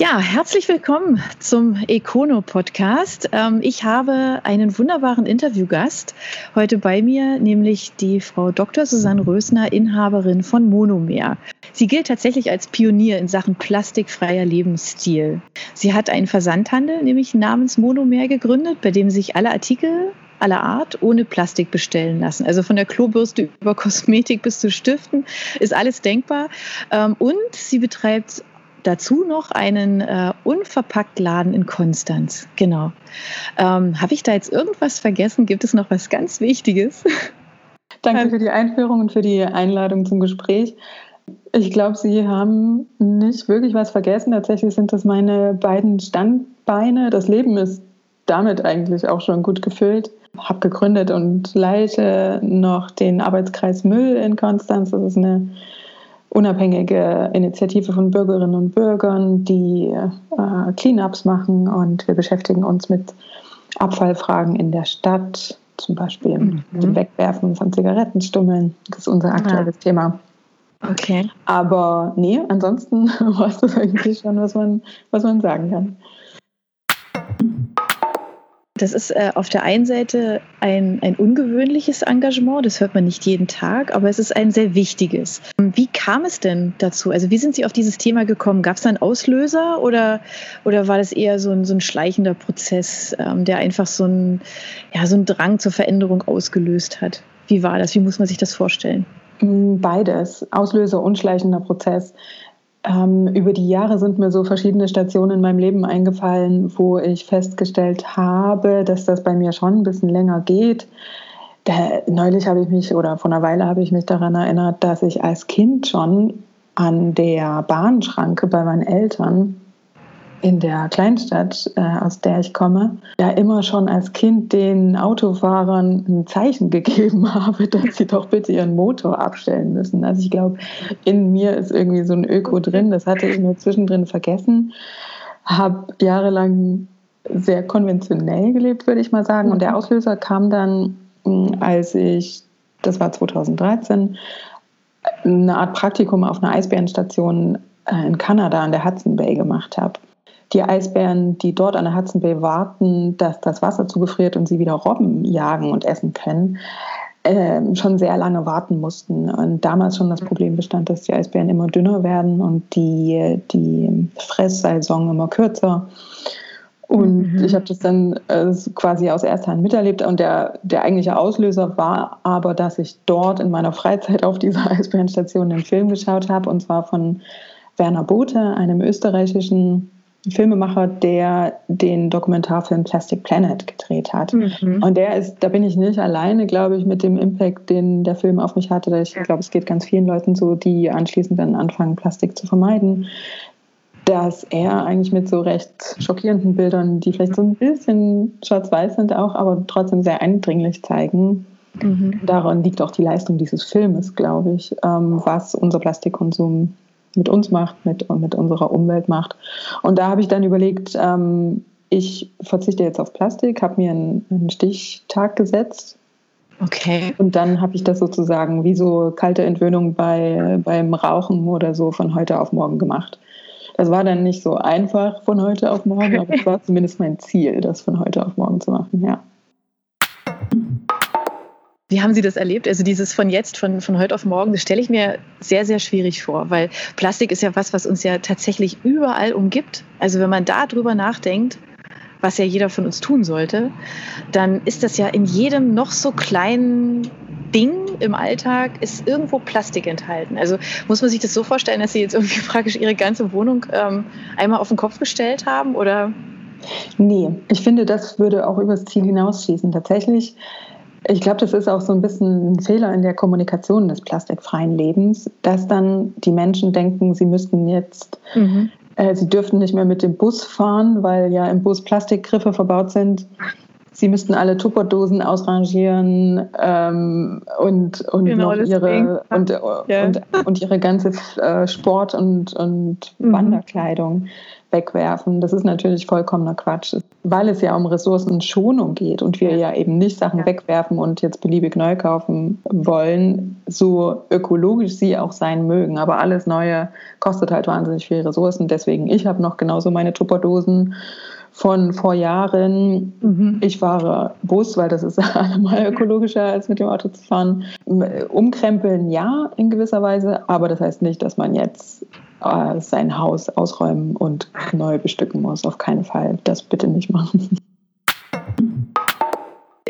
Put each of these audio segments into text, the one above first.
Ja, herzlich willkommen zum Econo Podcast. Ähm, ich habe einen wunderbaren Interviewgast heute bei mir, nämlich die Frau Dr. Susanne Rösner, Inhaberin von Monomer. Sie gilt tatsächlich als Pionier in Sachen plastikfreier Lebensstil. Sie hat einen Versandhandel, nämlich namens Monomer, gegründet, bei dem sich alle Artikel aller Art ohne Plastik bestellen lassen. Also von der Klobürste über Kosmetik bis zu Stiften ist alles denkbar. Ähm, und sie betreibt dazu noch einen äh, Unverpackt-Laden in Konstanz. Genau. Ähm, Habe ich da jetzt irgendwas vergessen? Gibt es noch was ganz Wichtiges? Danke für die Einführung und für die Einladung zum Gespräch. Ich glaube, Sie haben nicht wirklich was vergessen. Tatsächlich sind das meine beiden Standbeine. Das Leben ist damit eigentlich auch schon gut gefüllt. Habe gegründet und leite noch den Arbeitskreis Müll in Konstanz. Das ist eine unabhängige Initiative von Bürgerinnen und Bürgern, die äh, Cleanups machen und wir beschäftigen uns mit Abfallfragen in der Stadt, zum Beispiel mhm. dem Wegwerfen von Zigarettenstummeln. Das ist unser aktuelles ja. Thema. Okay. Aber nee, ansonsten weißt du eigentlich schon, was man, was man sagen kann. Das ist äh, auf der einen Seite ein, ein ungewöhnliches Engagement, das hört man nicht jeden Tag, aber es ist ein sehr wichtiges. Wie kam es denn dazu? Also wie sind Sie auf dieses Thema gekommen? Gab es da einen Auslöser oder, oder war das eher so ein, so ein schleichender Prozess, ähm, der einfach so ein, ja, so einen Drang zur Veränderung ausgelöst hat? Wie war das? Wie muss man sich das vorstellen? Beides, Auslöser und schleichender Prozess. Ähm, über die Jahre sind mir so verschiedene Stationen in meinem Leben eingefallen, wo ich festgestellt habe, dass das bei mir schon ein bisschen länger geht. Da, neulich habe ich mich oder vor einer Weile habe ich mich daran erinnert, dass ich als Kind schon an der Bahnschranke bei meinen Eltern in der Kleinstadt, äh, aus der ich komme, ja immer schon als Kind den Autofahrern ein Zeichen gegeben habe, dass sie doch bitte ihren Motor abstellen müssen. Also ich glaube, in mir ist irgendwie so ein Öko drin, das hatte ich mir zwischendrin vergessen, habe jahrelang sehr konventionell gelebt, würde ich mal sagen. Und der Auslöser kam dann, hm, als ich, das war 2013, eine Art Praktikum auf einer Eisbärenstation äh, in Kanada an der Hudson Bay gemacht habe die Eisbären, die dort an der Hudson Bay warten, dass das Wasser zugefriert und sie wieder Robben jagen und essen können, äh, schon sehr lange warten mussten. Und damals schon das Problem bestand, dass die Eisbären immer dünner werden und die, die Fresssaison immer kürzer. Und mhm. ich habe das dann äh, quasi aus erster Hand miterlebt. Und der, der eigentliche Auslöser war aber, dass ich dort in meiner Freizeit auf dieser Eisbärenstation einen Film geschaut habe, und zwar von Werner Bothe, einem österreichischen Filmemacher, der den Dokumentarfilm Plastic Planet gedreht hat. Mhm. Und der ist, da bin ich nicht alleine, glaube ich, mit dem Impact, den der Film auf mich hatte. Ich glaube, es geht ganz vielen Leuten so, die anschließend dann anfangen, Plastik zu vermeiden. Dass er eigentlich mit so recht schockierenden Bildern, die vielleicht so ein bisschen schwarz-weiß sind auch, aber trotzdem sehr eindringlich zeigen, Mhm. Daran liegt auch die Leistung dieses Filmes, glaube ich, ähm, was unser Plastikkonsum mit uns macht, mit, mit unserer Umwelt macht. Und da habe ich dann überlegt, ähm, ich verzichte jetzt auf Plastik, habe mir einen, einen Stichtag gesetzt. Okay. Und dann habe ich das sozusagen wie so kalte Entwöhnung bei, beim Rauchen oder so von heute auf morgen gemacht. Das war dann nicht so einfach von heute auf morgen, aber es war zumindest mein Ziel, das von heute auf morgen zu machen, ja. Wie haben Sie das erlebt? Also dieses von jetzt, von, von heute auf morgen, das stelle ich mir sehr, sehr schwierig vor, weil Plastik ist ja was, was uns ja tatsächlich überall umgibt. Also wenn man da drüber nachdenkt, was ja jeder von uns tun sollte, dann ist das ja in jedem noch so kleinen Ding im Alltag ist irgendwo Plastik enthalten. Also muss man sich das so vorstellen, dass Sie jetzt irgendwie praktisch Ihre ganze Wohnung ähm, einmal auf den Kopf gestellt haben oder? Nee, ich finde, das würde auch übers Ziel hinausschießen. Tatsächlich ich glaube, das ist auch so ein bisschen ein Fehler in der Kommunikation des plastikfreien Lebens, dass dann die Menschen denken, sie müssten jetzt, mhm. äh, sie dürften nicht mehr mit dem Bus fahren, weil ja im Bus Plastikgriffe verbaut sind. Sie müssten alle Tupperdosen ausrangieren ähm, und, und genau, noch ihre und, ja. und, und, ihre ganze äh, Sport- und, und mhm. Wanderkleidung wegwerfen. Das ist natürlich vollkommener Quatsch, weil es ja um Ressourcenschonung geht und wir ja eben nicht Sachen wegwerfen und jetzt beliebig neu kaufen wollen, so ökologisch sie auch sein mögen. Aber alles Neue kostet halt wahnsinnig viel Ressourcen. Deswegen, ich habe noch genauso meine Tupperdosen von vor Jahren. Mhm. Ich fahre Bus, weil das ist allemal ökologischer als mit dem Auto zu fahren. Umkrempeln ja in gewisser Weise, aber das heißt nicht, dass man jetzt äh, sein Haus ausräumen und neu bestücken muss. Auf keinen Fall. Das bitte nicht machen.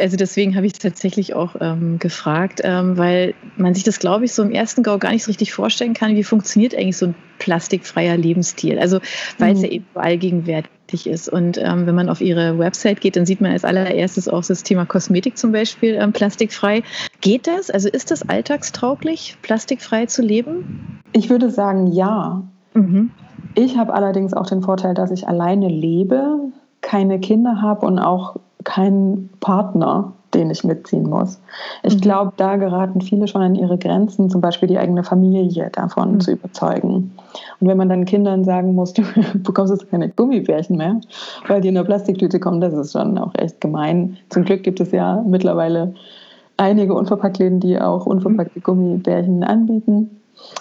Also deswegen habe ich es tatsächlich auch ähm, gefragt, ähm, weil man sich das, glaube ich, so im ersten Gau gar nicht so richtig vorstellen kann, wie funktioniert eigentlich so ein plastikfreier Lebensstil. Also weil mhm. es ja eben allgegenwärtig ist. Und ähm, wenn man auf ihre Website geht, dann sieht man als allererstes auch das Thema Kosmetik zum Beispiel ähm, plastikfrei. Geht das? Also ist das alltagstauglich, plastikfrei zu leben? Ich würde sagen, ja. Mhm. Ich habe allerdings auch den Vorteil, dass ich alleine lebe, keine Kinder habe und auch keinen Partner, den ich mitziehen muss. Ich mhm. glaube, da geraten viele schon an ihre Grenzen, zum Beispiel die eigene Familie davon mhm. zu überzeugen. Und wenn man dann Kindern sagen muss, du bekommst jetzt keine Gummibärchen mehr, weil die in der Plastiktüte kommen, das ist schon auch echt gemein. Zum Glück gibt es ja mittlerweile einige Unverpacktläden, die auch unverpackte Gummibärchen anbieten.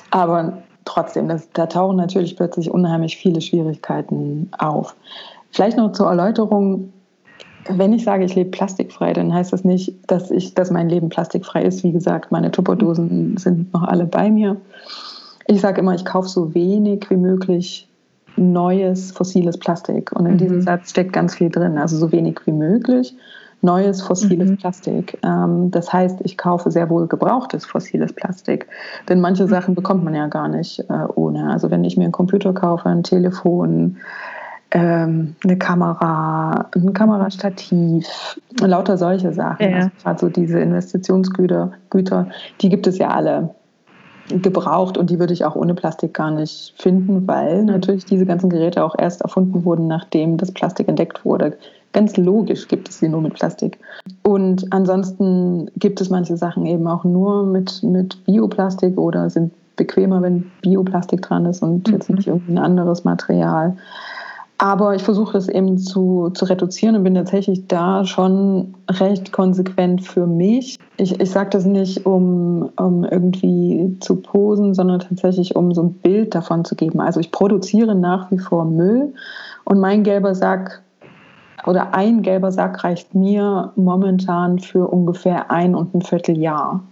Aber trotzdem, das, da tauchen natürlich plötzlich unheimlich viele Schwierigkeiten auf. Vielleicht noch zur Erläuterung, wenn ich sage, ich lebe plastikfrei, dann heißt das nicht, dass, ich, dass mein Leben plastikfrei ist. Wie gesagt, meine Tupperdosen sind noch alle bei mir. Ich sage immer, ich kaufe so wenig wie möglich neues fossiles Plastik. Und in mhm. diesem Satz steckt ganz viel drin. Also so wenig wie möglich neues fossiles mhm. Plastik. Ähm, das heißt, ich kaufe sehr wohl gebrauchtes fossiles Plastik. Denn manche mhm. Sachen bekommt man ja gar nicht äh, ohne. Also wenn ich mir einen Computer kaufe, ein Telefon, ähm, eine Kamera, ein Kamerastativ, lauter solche Sachen. Ja. Also so diese Investitionsgüter, Güter, die gibt es ja alle gebraucht und die würde ich auch ohne Plastik gar nicht finden, weil natürlich diese ganzen Geräte auch erst erfunden wurden, nachdem das Plastik entdeckt wurde. Ganz logisch gibt es sie nur mit Plastik. Und ansonsten gibt es manche Sachen eben auch nur mit, mit Bioplastik oder sind bequemer, wenn Bioplastik dran ist und mhm. jetzt nicht irgendein anderes Material. Aber ich versuche das eben zu, zu reduzieren und bin tatsächlich da schon recht konsequent für mich. Ich, ich sage das nicht, um, um irgendwie zu posen, sondern tatsächlich, um so ein Bild davon zu geben. Also ich produziere nach wie vor Müll und mein gelber Sack oder ein gelber Sack reicht mir momentan für ungefähr ein und ein Vierteljahr.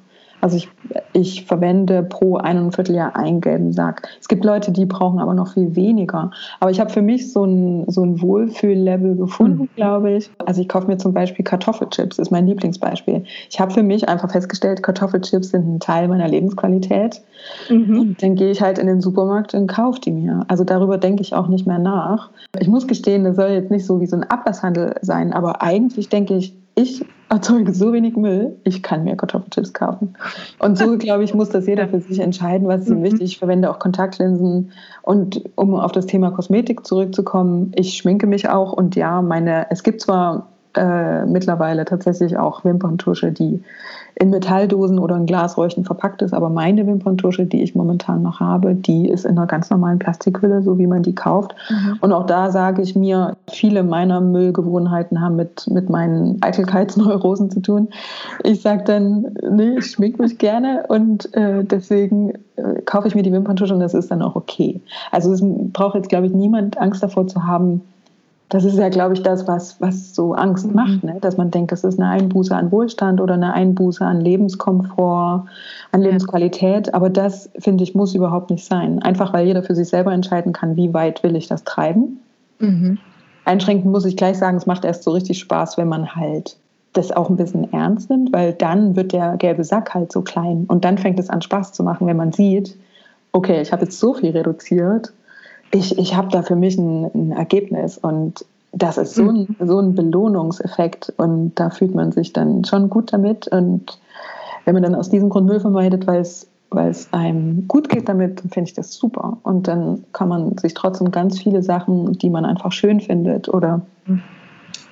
Also ich, ich verwende pro ein und ein Vierteljahr einen gelben Sack. Es gibt Leute, die brauchen aber noch viel weniger. Aber ich habe für mich so ein, so ein Wohlfühllevel gefunden, mhm. glaube ich. Also ich kaufe mir zum Beispiel Kartoffelchips, ist mein Lieblingsbeispiel. Ich habe für mich einfach festgestellt, Kartoffelchips sind ein Teil meiner Lebensqualität. Mhm. Dann gehe ich halt in den Supermarkt und kaufe die mir. Also darüber denke ich auch nicht mehr nach. Ich muss gestehen, das soll jetzt nicht so wie so ein Ablasshandel sein, aber eigentlich denke ich, ich erzeuge so wenig Müll, ich kann mir Kartoffelchips kaufen. Und so, glaube ich, muss das jeder für sich entscheiden, was ist ihm mhm. wichtig. Ich verwende auch Kontaktlinsen. Und um auf das Thema Kosmetik zurückzukommen, ich schminke mich auch und ja, meine, es gibt zwar äh, mittlerweile tatsächlich auch Wimperntusche, die in Metalldosen oder in Glasräuchen verpackt ist. Aber meine Wimperntusche, die ich momentan noch habe, die ist in einer ganz normalen Plastikhülle, so wie man die kauft. Mhm. Und auch da sage ich mir, viele meiner Müllgewohnheiten haben mit, mit meinen Eitelkeitsneurosen zu tun. Ich sage dann, nee, ich schmink mich gerne und äh, deswegen äh, kaufe ich mir die Wimperntusche und das ist dann auch okay. Also es braucht jetzt, glaube ich, niemand Angst davor zu haben, das ist ja, glaube ich, das, was, was so Angst mhm. macht, ne? dass man denkt, das ist eine Einbuße an Wohlstand oder eine Einbuße an Lebenskomfort, an Lebensqualität. Aber das, finde ich, muss überhaupt nicht sein. Einfach weil jeder für sich selber entscheiden kann, wie weit will ich das treiben. Mhm. Einschränkend muss ich gleich sagen, es macht erst so richtig Spaß, wenn man halt das auch ein bisschen ernst nimmt, weil dann wird der gelbe Sack halt so klein. Und dann fängt es an, Spaß zu machen, wenn man sieht, okay, ich habe jetzt so viel reduziert ich, ich habe da für mich ein, ein, Ergebnis und das ist so ein, so ein Belohnungseffekt und da fühlt man sich dann schon gut damit und wenn man dann aus diesem Grund Müll vermeidet, weil es weil es einem gut geht damit, finde ich das super. Und dann kann man sich trotzdem ganz viele Sachen, die man einfach schön findet oder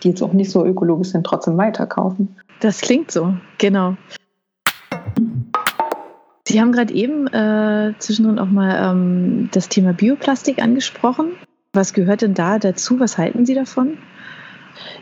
die jetzt auch nicht so ökologisch sind, trotzdem weiterkaufen. Das klingt so, genau. Sie haben gerade eben äh, zwischendrin auch mal ähm, das Thema Bioplastik angesprochen. Was gehört denn da dazu? Was halten Sie davon?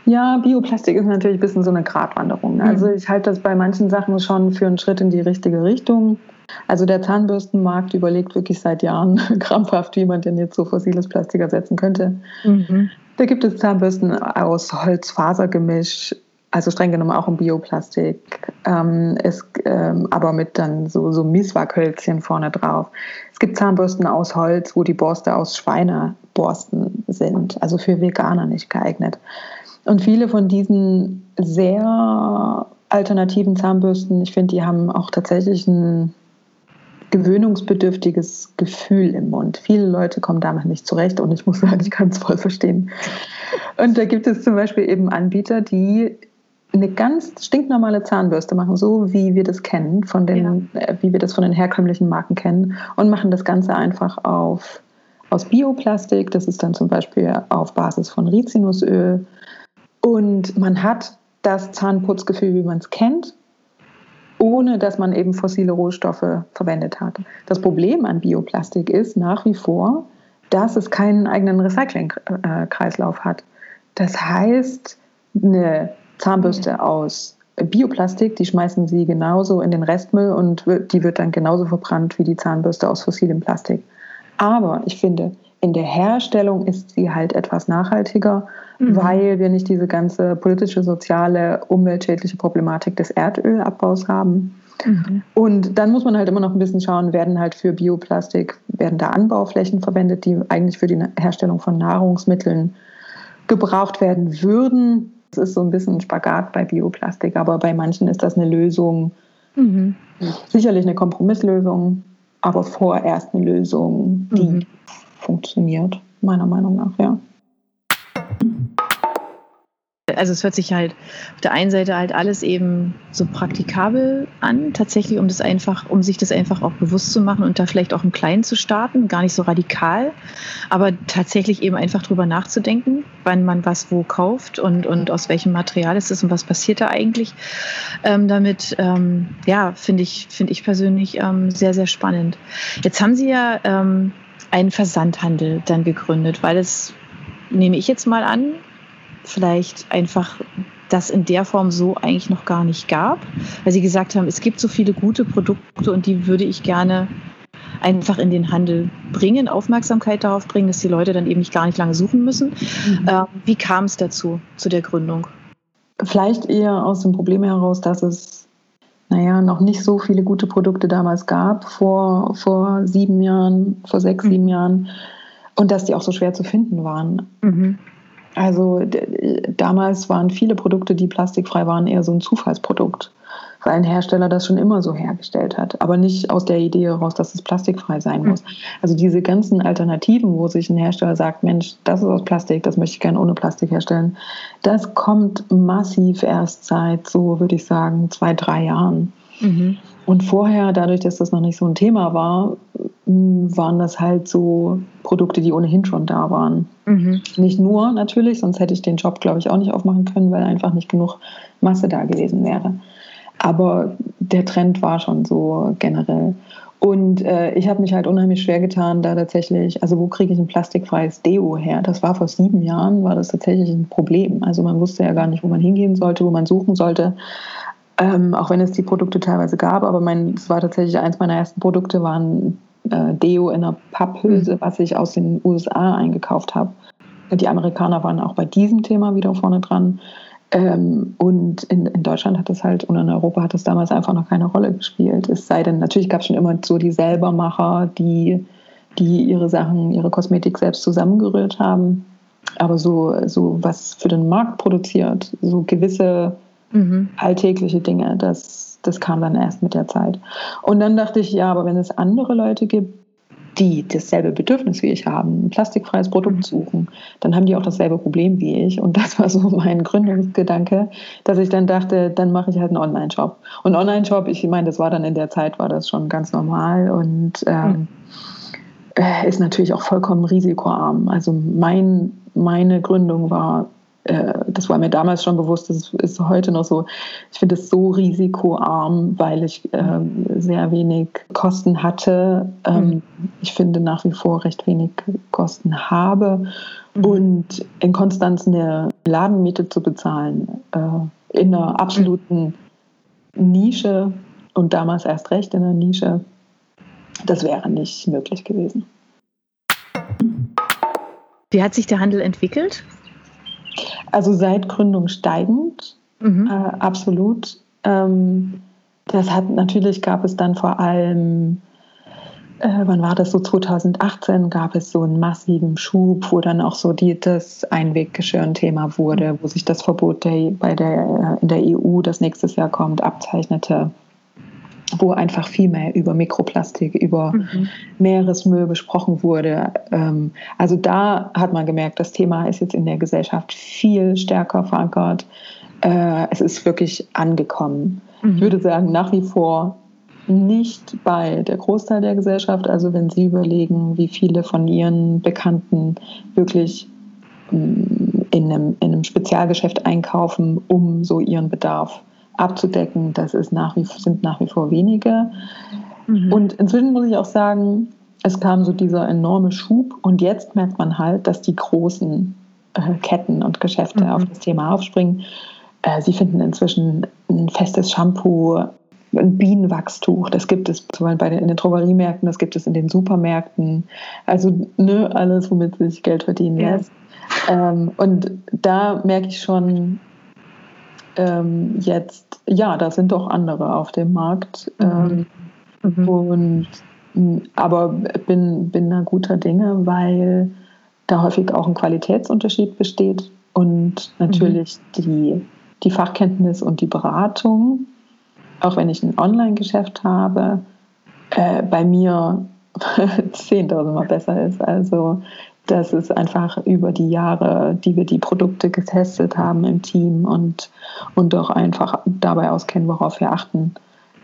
Ja, Bioplastik ist natürlich ein bisschen so eine Gratwanderung. Ne? Also mhm. ich halte das bei manchen Sachen schon für einen Schritt in die richtige Richtung. Also der Zahnbürstenmarkt überlegt wirklich seit Jahren krampfhaft, wie man denn jetzt so fossiles Plastik ersetzen könnte. Mhm. Da gibt es Zahnbürsten aus Holz-Fasergemisch, also streng genommen auch im Bioplastik, ähm, es, ähm, aber mit dann so, so Mieswackhölzchen vorne drauf. Es gibt Zahnbürsten aus Holz, wo die Borste aus Schweineborsten sind, also für Veganer nicht geeignet. Und viele von diesen sehr alternativen Zahnbürsten, ich finde, die haben auch tatsächlich ein gewöhnungsbedürftiges Gefühl im Mund. Viele Leute kommen damit nicht zurecht und ich muss sagen, ich kann es voll verstehen. Und da gibt es zum Beispiel eben Anbieter, die eine ganz stinknormale Zahnbürste machen, so wie wir das kennen, von den, ja. äh, wie wir das von den herkömmlichen Marken kennen, und machen das Ganze einfach auf, aus Bioplastik. Das ist dann zum Beispiel auf Basis von Rizinusöl. Und man hat das Zahnputzgefühl, wie man es kennt, ohne dass man eben fossile Rohstoffe verwendet hat. Das Problem an Bioplastik ist nach wie vor, dass es keinen eigenen Recyclingkreislauf hat. Das heißt, eine Zahnbürste aus Bioplastik, die schmeißen sie genauso in den Restmüll und die wird dann genauso verbrannt wie die Zahnbürste aus fossilem Plastik. Aber ich finde, in der Herstellung ist sie halt etwas nachhaltiger, mhm. weil wir nicht diese ganze politische, soziale, umweltschädliche Problematik des Erdölabbaus haben. Mhm. Und dann muss man halt immer noch ein bisschen schauen, werden halt für Bioplastik, werden da Anbauflächen verwendet, die eigentlich für die Herstellung von Nahrungsmitteln gebraucht werden würden. Das ist so ein bisschen ein Spagat bei Bioplastik, aber bei manchen ist das eine Lösung, mhm. sicherlich eine Kompromisslösung, aber vorerst eine Lösung, die mhm. funktioniert, meiner Meinung nach, ja also es hört sich halt auf der einen Seite halt alles eben so praktikabel an, tatsächlich, um das einfach, um sich das einfach auch bewusst zu machen und da vielleicht auch im Kleinen zu starten, gar nicht so radikal, aber tatsächlich eben einfach drüber nachzudenken, wann man was wo kauft und, und aus welchem Material ist es und was passiert da eigentlich ähm, damit. Ähm, ja, finde ich, finde ich persönlich ähm, sehr, sehr spannend. Jetzt haben Sie ja ähm, einen Versandhandel dann gegründet, weil es, nehme ich jetzt mal an, vielleicht einfach das in der Form so eigentlich noch gar nicht gab, weil sie gesagt haben, es gibt so viele gute Produkte und die würde ich gerne einfach in den Handel bringen, Aufmerksamkeit darauf bringen, dass die Leute dann eben nicht gar nicht lange suchen müssen. Mhm. Ähm, wie kam es dazu, zu der Gründung? Vielleicht eher aus dem Problem heraus, dass es naja, noch nicht so viele gute Produkte damals gab, vor, vor sieben Jahren, vor sechs, mhm. sieben Jahren, und dass die auch so schwer zu finden waren. Mhm. Also damals waren viele Produkte, die plastikfrei waren, eher so ein Zufallsprodukt, weil ein Hersteller das schon immer so hergestellt hat, aber nicht aus der Idee heraus, dass es plastikfrei sein hm. muss. Also diese ganzen Alternativen, wo sich ein Hersteller sagt, Mensch, das ist aus Plastik, das möchte ich gerne ohne Plastik herstellen, das kommt massiv erst seit so, würde ich sagen, zwei, drei Jahren. Mhm. Und vorher, dadurch, dass das noch nicht so ein Thema war, waren das halt so Produkte, die ohnehin schon da waren. Mhm. Nicht nur natürlich, sonst hätte ich den Job, glaube ich, auch nicht aufmachen können, weil einfach nicht genug Masse da gewesen wäre. Aber der Trend war schon so generell. Und äh, ich habe mich halt unheimlich schwer getan, da tatsächlich, also wo kriege ich ein plastikfreies Deo her? Das war vor sieben Jahren, war das tatsächlich ein Problem. Also man wusste ja gar nicht, wo man hingehen sollte, wo man suchen sollte. Ähm, auch wenn es die Produkte teilweise gab, aber mein, es war tatsächlich eins meiner ersten Produkte, waren äh, Deo in einer Papphülse, mhm. was ich aus den USA eingekauft habe. Die Amerikaner waren auch bei diesem Thema wieder vorne dran. Ähm, und in, in, Deutschland hat das halt und in Europa hat das damals einfach noch keine Rolle gespielt. Es sei denn, natürlich gab es schon immer so die Selbermacher, die, die ihre Sachen, ihre Kosmetik selbst zusammengerührt haben. Aber so, so was für den Markt produziert, so gewisse mhm. alltägliche Dinge, das, das kam dann erst mit der Zeit. Und dann dachte ich, ja, aber wenn es andere Leute gibt, die dasselbe Bedürfnis wie ich haben, ein plastikfreies Produkt mhm. suchen, dann haben die auch dasselbe Problem wie ich. Und das war so mein Gründungsgedanke, dass ich dann dachte, dann mache ich halt einen Online-Shop. Und Online-Shop, ich meine, das war dann in der Zeit, war das schon ganz normal und ähm, mhm. ist natürlich auch vollkommen risikoarm. Also mein, meine Gründung war äh, das war mir damals schon bewusst, das ist heute noch so. Ich finde es so risikoarm, weil ich äh, sehr wenig Kosten hatte. Ähm, mhm. Ich finde nach wie vor recht wenig Kosten habe. Mhm. Und in Konstanz eine Ladenmiete zu bezahlen, äh, in einer absoluten Nische und damals erst recht in einer Nische, das wäre nicht möglich gewesen. Wie hat sich der Handel entwickelt? Also seit Gründung steigend, mhm. äh, absolut. Ähm, das hat natürlich gab es dann vor allem, äh, wann war das so 2018, gab es so einen massiven Schub, wo dann auch so die, das Einweggeschirr ein Thema wurde, wo sich das Verbot der, bei der, äh, in der EU, das nächstes Jahr kommt, abzeichnete wo einfach viel mehr über Mikroplastik, über mhm. Meeresmüll besprochen wurde. Ähm, also da hat man gemerkt, das Thema ist jetzt in der Gesellschaft viel stärker verankert. Äh, es ist wirklich angekommen. Mhm. Ich würde sagen, nach wie vor nicht bei der Großteil der Gesellschaft. Also wenn Sie überlegen, wie viele von Ihren Bekannten wirklich mm, in einem, in einem Spezialgeschäft einkaufen, um so ihren Bedarf zu abzudecken, das ist nach wie, sind nach wie vor wenige. Mhm. Und inzwischen muss ich auch sagen, es kam so dieser enorme Schub und jetzt merkt man halt, dass die großen äh, Ketten und Geschäfte mhm. auf das Thema aufspringen. Äh, sie finden inzwischen ein festes Shampoo, ein Bienenwachstuch, das gibt es zum Beispiel bei den, in den Drogeriemärkten, das gibt es in den Supermärkten. Also ne, alles, womit sich Geld verdienen lässt. Ja. Ähm, und da merke ich schon, ähm, jetzt, ja, da sind doch andere auf dem Markt. Mhm. Ähm, mhm. Und, aber bin, bin da guter Dinge, weil da häufig auch ein Qualitätsunterschied besteht und natürlich mhm. die, die Fachkenntnis und die Beratung, auch wenn ich ein Online-Geschäft habe, äh, bei mir 10.000 Mal besser ist. Also das ist einfach über die Jahre, die wir die Produkte getestet haben im Team und, und auch einfach dabei auskennen, worauf wir achten.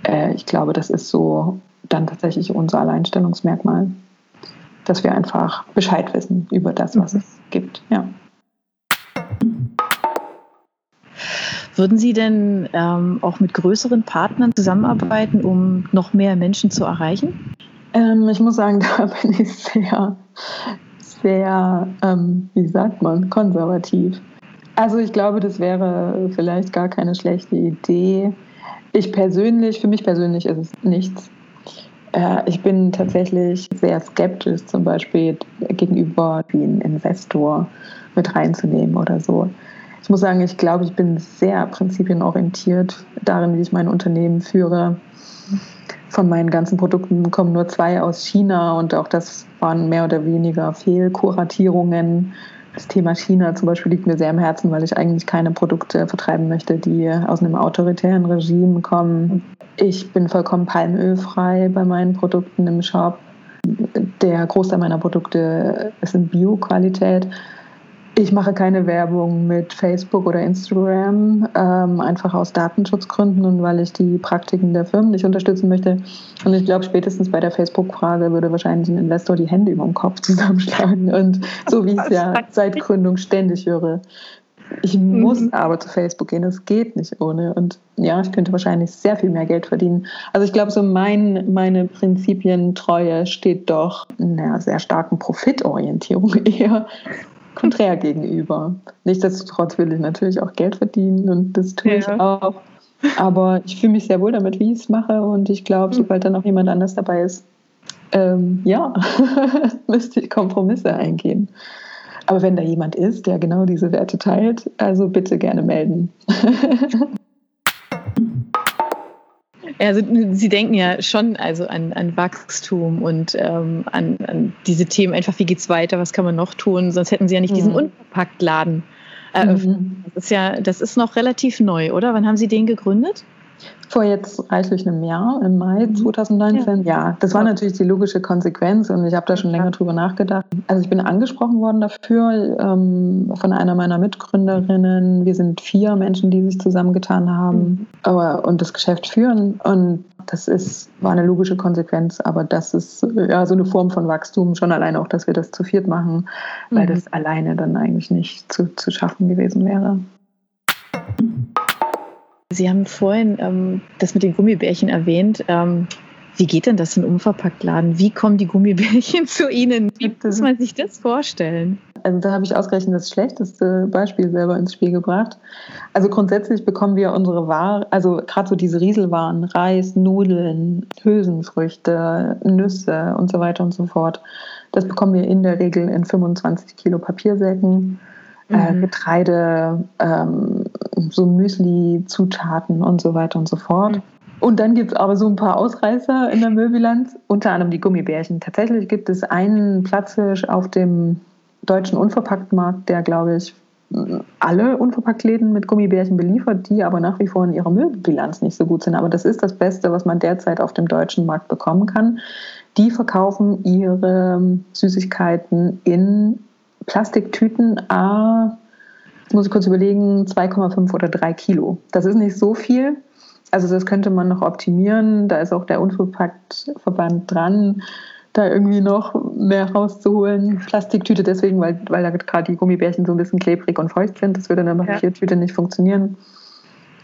Äh, ich glaube, das ist so dann tatsächlich unser Alleinstellungsmerkmal, dass wir einfach Bescheid wissen über das, was mhm. es gibt. Ja. Würden Sie denn ähm, auch mit größeren Partnern zusammenarbeiten, um noch mehr Menschen zu erreichen? Ähm, ich muss sagen, da bin ich sehr sehr, ähm, wie sagt man, konservativ. Also ich glaube, das wäre vielleicht gar keine schlechte Idee. Ich persönlich, für mich persönlich ist es nichts. Äh, ich bin tatsächlich sehr skeptisch, zum Beispiel gegenüber den Investor mit reinzunehmen oder so. Ich muss sagen, ich glaube, ich bin sehr prinzipienorientiert darin, wie ich mein Unternehmen führe von meinen ganzen Produkten kommen nur zwei aus China und auch das waren mehr oder weniger Fehlkuratierungen. Das Thema China zum Beispiel liegt mir sehr am Herzen, weil ich eigentlich keine Produkte vertreiben möchte, die aus einem autoritären Regime kommen. Ich bin vollkommen palmölfrei bei meinen Produkten im Shop. Der Großteil meiner Produkte ist in Bio-Qualität. Ich mache keine Werbung mit Facebook oder Instagram, ähm, einfach aus Datenschutzgründen und weil ich die Praktiken der Firmen nicht unterstützen möchte. Und ich glaube, spätestens bei der Facebook-Frage würde wahrscheinlich ein Investor die Hände über den Kopf zusammenschlagen. Und so wie ich es ja seit Gründung ständig höre. Ich muss mhm. aber zu Facebook gehen, es geht nicht ohne. Und ja, ich könnte wahrscheinlich sehr viel mehr Geld verdienen. Also ich glaube, so mein, meine Prinzipientreue steht doch in einer sehr starken Profitorientierung eher konträr gegenüber. Nichtsdestotrotz will ich natürlich auch Geld verdienen und das tue ja. ich auch. Aber ich fühle mich sehr wohl damit, wie ich es mache und ich glaube, hm. sobald dann auch jemand anders dabei ist, ähm, ja, müsste ich Kompromisse eingehen. Aber wenn da jemand ist, der genau diese Werte teilt, also bitte gerne melden. Also Sie denken ja schon also an, an Wachstum und ähm, an, an, diese Themen, einfach wie geht es weiter, was kann man noch tun, sonst hätten Sie ja nicht diesen mhm. Unverpacktladen eröffnet. Mhm. Das ist ja, das ist noch relativ neu, oder? Wann haben Sie den gegründet? Vor jetzt reichlich einem Jahr, im Mai 2019. Mhm. Ja, ja das war natürlich die logische Konsequenz und ich habe da schon länger drüber nachgedacht. Also ich bin angesprochen worden dafür ähm, von einer meiner Mitgründerinnen. Wir sind vier Menschen, die sich zusammengetan haben mhm. und das Geschäft führen. Und das ist, war eine logische Konsequenz, aber das ist ja so eine Form von Wachstum, schon alleine auch, dass wir das zu viert machen, weil mhm. das alleine dann eigentlich nicht zu, zu schaffen gewesen wäre. Sie haben vorhin ähm, das mit den Gummibärchen erwähnt. Ähm, wie geht denn das in Unverpacktladen? Wie kommen die Gummibärchen zu Ihnen? Wie muss man sich das vorstellen? Also da habe ich ausgerechnet das schlechteste Beispiel selber ins Spiel gebracht. Also grundsätzlich bekommen wir unsere Ware, also gerade so diese Rieselwaren, Reis, Nudeln, Hülsenfrüchte, Nüsse und so weiter und so fort. Das bekommen wir in der Regel in 25 Kilo Papiersäcken. Äh, mhm. Getreide, ähm, so Müsli-Zutaten und so weiter und so fort. Mhm. Und dann gibt es aber so ein paar Ausreißer in der Müllbilanz, unter anderem die Gummibärchen. Tatsächlich gibt es einen Platzhirsch auf dem deutschen Unverpacktmarkt, der, glaube ich, alle Unverpacktläden mit Gummibärchen beliefert, die aber nach wie vor in ihrer Müllbilanz nicht so gut sind. Aber das ist das Beste, was man derzeit auf dem deutschen Markt bekommen kann. Die verkaufen ihre Süßigkeiten in Plastiktüten A, muss ich kurz überlegen, 2,5 oder 3 Kilo. Das ist nicht so viel. Also das könnte man noch optimieren. Da ist auch der Unverpacktverband dran, da irgendwie noch mehr rauszuholen. Plastiktüte deswegen, weil, weil da gerade die Gummibärchen so ein bisschen klebrig und feucht sind. Das würde in der Papiertüte ja. nicht funktionieren.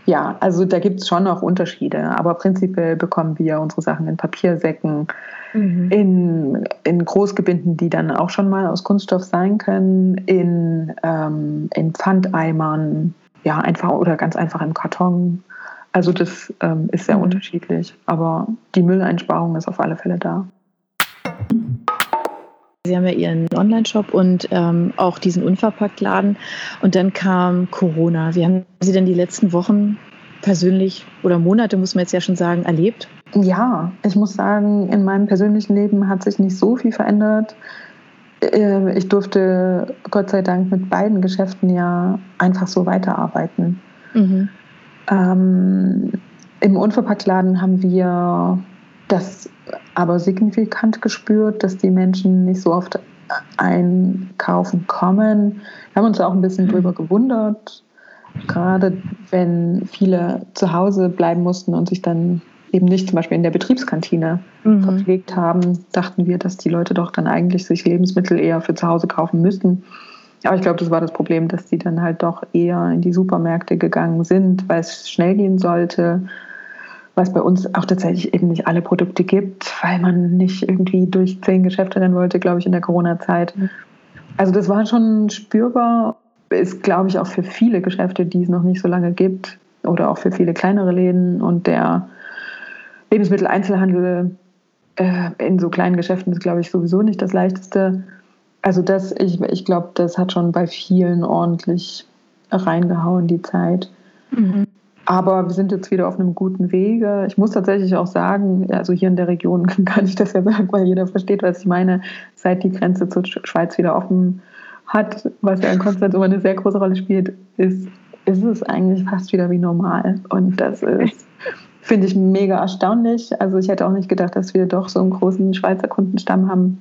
Ja, also da gibt es schon noch Unterschiede, aber prinzipiell bekommen wir unsere Sachen in Papiersäcken, mhm. in, in Großgebinden, die dann auch schon mal aus Kunststoff sein können, in, ähm, in Pfandeimern, ja, einfach oder ganz einfach im Karton. Also das ähm, ist sehr mhm. unterschiedlich, aber die Mülleinsparung ist auf alle Fälle da. Sie haben ja Ihren Online-Shop und ähm, auch diesen Unverpacktladen. Und dann kam Corona. Wie haben Sie denn die letzten Wochen persönlich oder Monate, muss man jetzt ja schon sagen, erlebt? Ja, ich muss sagen, in meinem persönlichen Leben hat sich nicht so viel verändert. Äh, ich durfte Gott sei Dank mit beiden Geschäften ja einfach so weiterarbeiten. Mhm. Ähm, Im Unverpacktladen haben wir das aber signifikant gespürt, dass die Menschen nicht so oft einkaufen kommen. Wir haben uns auch ein bisschen mhm. drüber gewundert, gerade wenn viele zu Hause bleiben mussten und sich dann eben nicht zum Beispiel in der Betriebskantine mhm. verpflegt haben, dachten wir, dass die Leute doch dann eigentlich sich Lebensmittel eher für zu Hause kaufen müssten. Aber ich glaube, das war das Problem, dass die dann halt doch eher in die Supermärkte gegangen sind, weil es schnell gehen sollte was bei uns auch tatsächlich eben nicht alle Produkte gibt, weil man nicht irgendwie durch zehn Geschäfte rennen wollte, glaube ich, in der Corona-Zeit. Also das war schon spürbar, ist, glaube ich, auch für viele Geschäfte, die es noch nicht so lange gibt oder auch für viele kleinere Läden und der Lebensmitteleinzelhandel äh, in so kleinen Geschäften ist, glaube ich, sowieso nicht das Leichteste. Also das, ich, ich glaube, das hat schon bei vielen ordentlich reingehauen, die Zeit. Mhm. Aber wir sind jetzt wieder auf einem guten Wege. Ich muss tatsächlich auch sagen, also hier in der Region kann ich das ja sagen, weil jeder versteht, was ich meine, seit die Grenze zur Schweiz wieder offen hat, was ja in Konstanz immer eine sehr große Rolle spielt, ist, ist es eigentlich fast wieder wie normal. Und das ist, finde ich, mega erstaunlich. Also ich hätte auch nicht gedacht, dass wir doch so einen großen Schweizer Kundenstamm haben.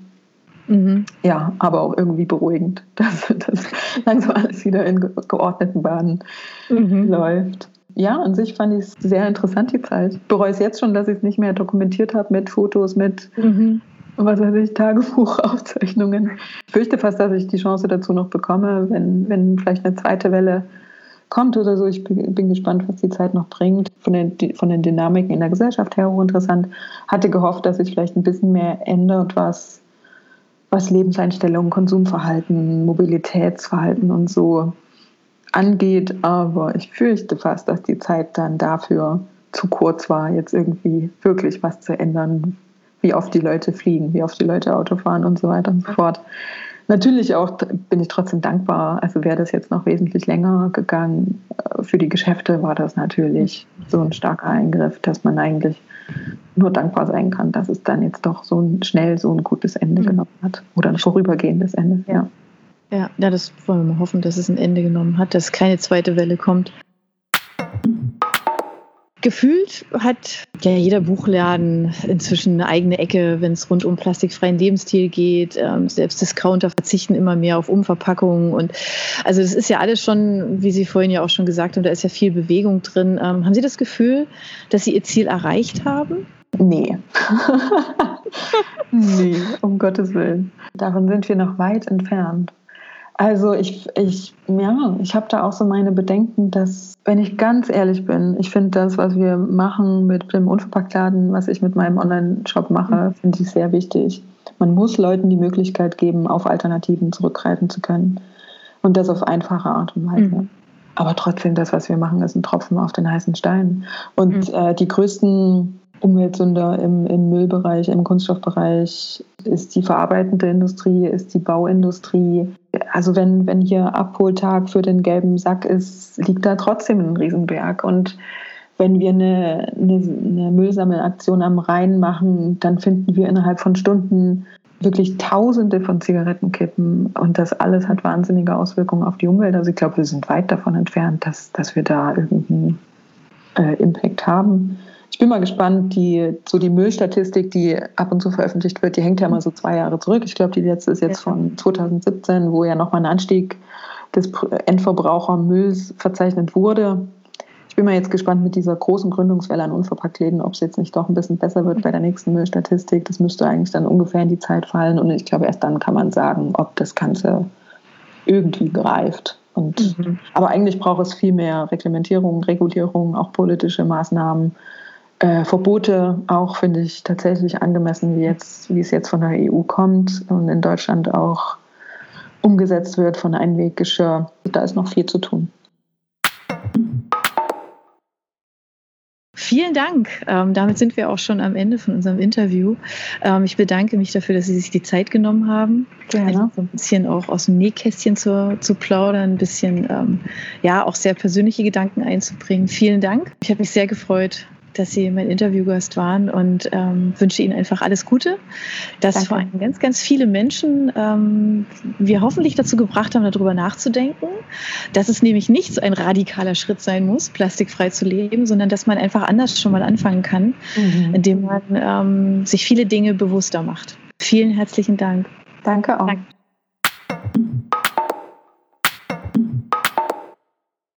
Mhm. Ja, aber auch irgendwie beruhigend, dass das langsam alles wieder in geordneten Bahnen mhm. läuft ja, an sich fand ich es sehr interessant, die Zeit. Ich bereue es jetzt schon, dass ich es nicht mehr dokumentiert habe mit Fotos, mit mhm. was weiß ich, Tagebuchaufzeichnungen. Ich fürchte fast, dass ich die Chance dazu noch bekomme, wenn, wenn vielleicht eine zweite Welle kommt oder so. Ich bin gespannt, was die Zeit noch bringt. Von den, von den Dynamiken in der Gesellschaft her hochinteressant. Hatte gehofft, dass sich vielleicht ein bisschen mehr ändert, was, was Lebenseinstellungen, Konsumverhalten, Mobilitätsverhalten und so angeht, aber ich fürchte fast, dass die Zeit dann dafür zu kurz war, jetzt irgendwie wirklich was zu ändern, wie oft die Leute fliegen, wie oft die Leute Auto fahren und so weiter und so fort. Natürlich auch bin ich trotzdem dankbar. Also wäre das jetzt noch wesentlich länger gegangen. Äh, für die Geschäfte war das natürlich so ein starker Eingriff, dass man eigentlich nur dankbar sein kann, dass es dann jetzt doch so schnell so ein gutes Ende mhm. genommen hat oder ein vorübergehendes Ende. Ja. Ja, ja, das wollen wir mal hoffen, dass es ein Ende genommen hat, dass keine zweite Welle kommt. Gefühlt hat ja jeder Buchladen inzwischen eine eigene Ecke, wenn es rund um plastikfreien Lebensstil geht. Ähm, selbst Discounter verzichten immer mehr auf Umverpackungen. Und also das ist ja alles schon, wie Sie vorhin ja auch schon gesagt haben, da ist ja viel Bewegung drin. Ähm, haben Sie das Gefühl, dass Sie Ihr Ziel erreicht haben? Nee. nee, um Gottes Willen. Davon sind wir noch weit entfernt. Also ich, ich, ja, ich habe da auch so meine Bedenken, dass, wenn ich ganz ehrlich bin, ich finde das, was wir machen mit dem Unverpacktladen, was ich mit meinem Online-Shop mache, mhm. finde ich sehr wichtig. Man muss Leuten die Möglichkeit geben, auf Alternativen zurückgreifen zu können. Und das auf einfache Art und Weise. Mhm. Aber trotzdem, das, was wir machen, ist ein Tropfen auf den heißen Stein. Und mhm. äh, die größten Umweltsünder im, im Müllbereich, im Kunststoffbereich, ist die verarbeitende Industrie, ist die Bauindustrie. Also wenn, wenn hier Abholtag für den gelben Sack ist, liegt da trotzdem ein Riesenberg. Und wenn wir eine, eine, eine Müllsammelaktion am Rhein machen, dann finden wir innerhalb von Stunden wirklich Tausende von Zigarettenkippen und das alles hat wahnsinnige Auswirkungen auf die Umwelt. Also ich glaube, wir sind weit davon entfernt, dass, dass wir da irgendeinen äh, Impact haben. Ich bin mal gespannt, die, so die Müllstatistik, die ab und zu veröffentlicht wird, die hängt ja mal so zwei Jahre zurück. Ich glaube, die letzte ist jetzt von 2017, wo ja nochmal ein Anstieg des Endverbrauchermülls verzeichnet wurde. Ich bin mal jetzt gespannt mit dieser großen Gründungswelle an Unverpacktläden, ob es jetzt nicht doch ein bisschen besser wird bei der nächsten Müllstatistik. Das müsste eigentlich dann ungefähr in die Zeit fallen und ich glaube, erst dann kann man sagen, ob das Ganze irgendwie greift. Und, mhm. Aber eigentlich braucht es viel mehr Reglementierung, Regulierung, auch politische Maßnahmen äh, Verbote auch, finde ich, tatsächlich angemessen, wie, jetzt, wie es jetzt von der EU kommt und in Deutschland auch umgesetzt wird von Einweggeschirr. Da ist noch viel zu tun. Vielen Dank. Ähm, damit sind wir auch schon am Ende von unserem Interview. Ähm, ich bedanke mich dafür, dass Sie sich die Zeit genommen haben, Gerne. so ein bisschen auch aus dem Nähkästchen zu, zu plaudern, ein bisschen ähm, ja auch sehr persönliche Gedanken einzubringen. Vielen Dank. Ich habe mich sehr gefreut, dass Sie mein Interviewgast waren und ähm, wünsche Ihnen einfach alles Gute, dass Danke. vor allem ganz, ganz viele Menschen ähm, wir hoffentlich dazu gebracht haben, darüber nachzudenken, dass es nämlich nicht so ein radikaler Schritt sein muss, plastikfrei zu leben, sondern dass man einfach anders schon mal anfangen kann, mhm. indem man ähm, sich viele Dinge bewusster macht. Vielen herzlichen Dank. Danke auch. Danke.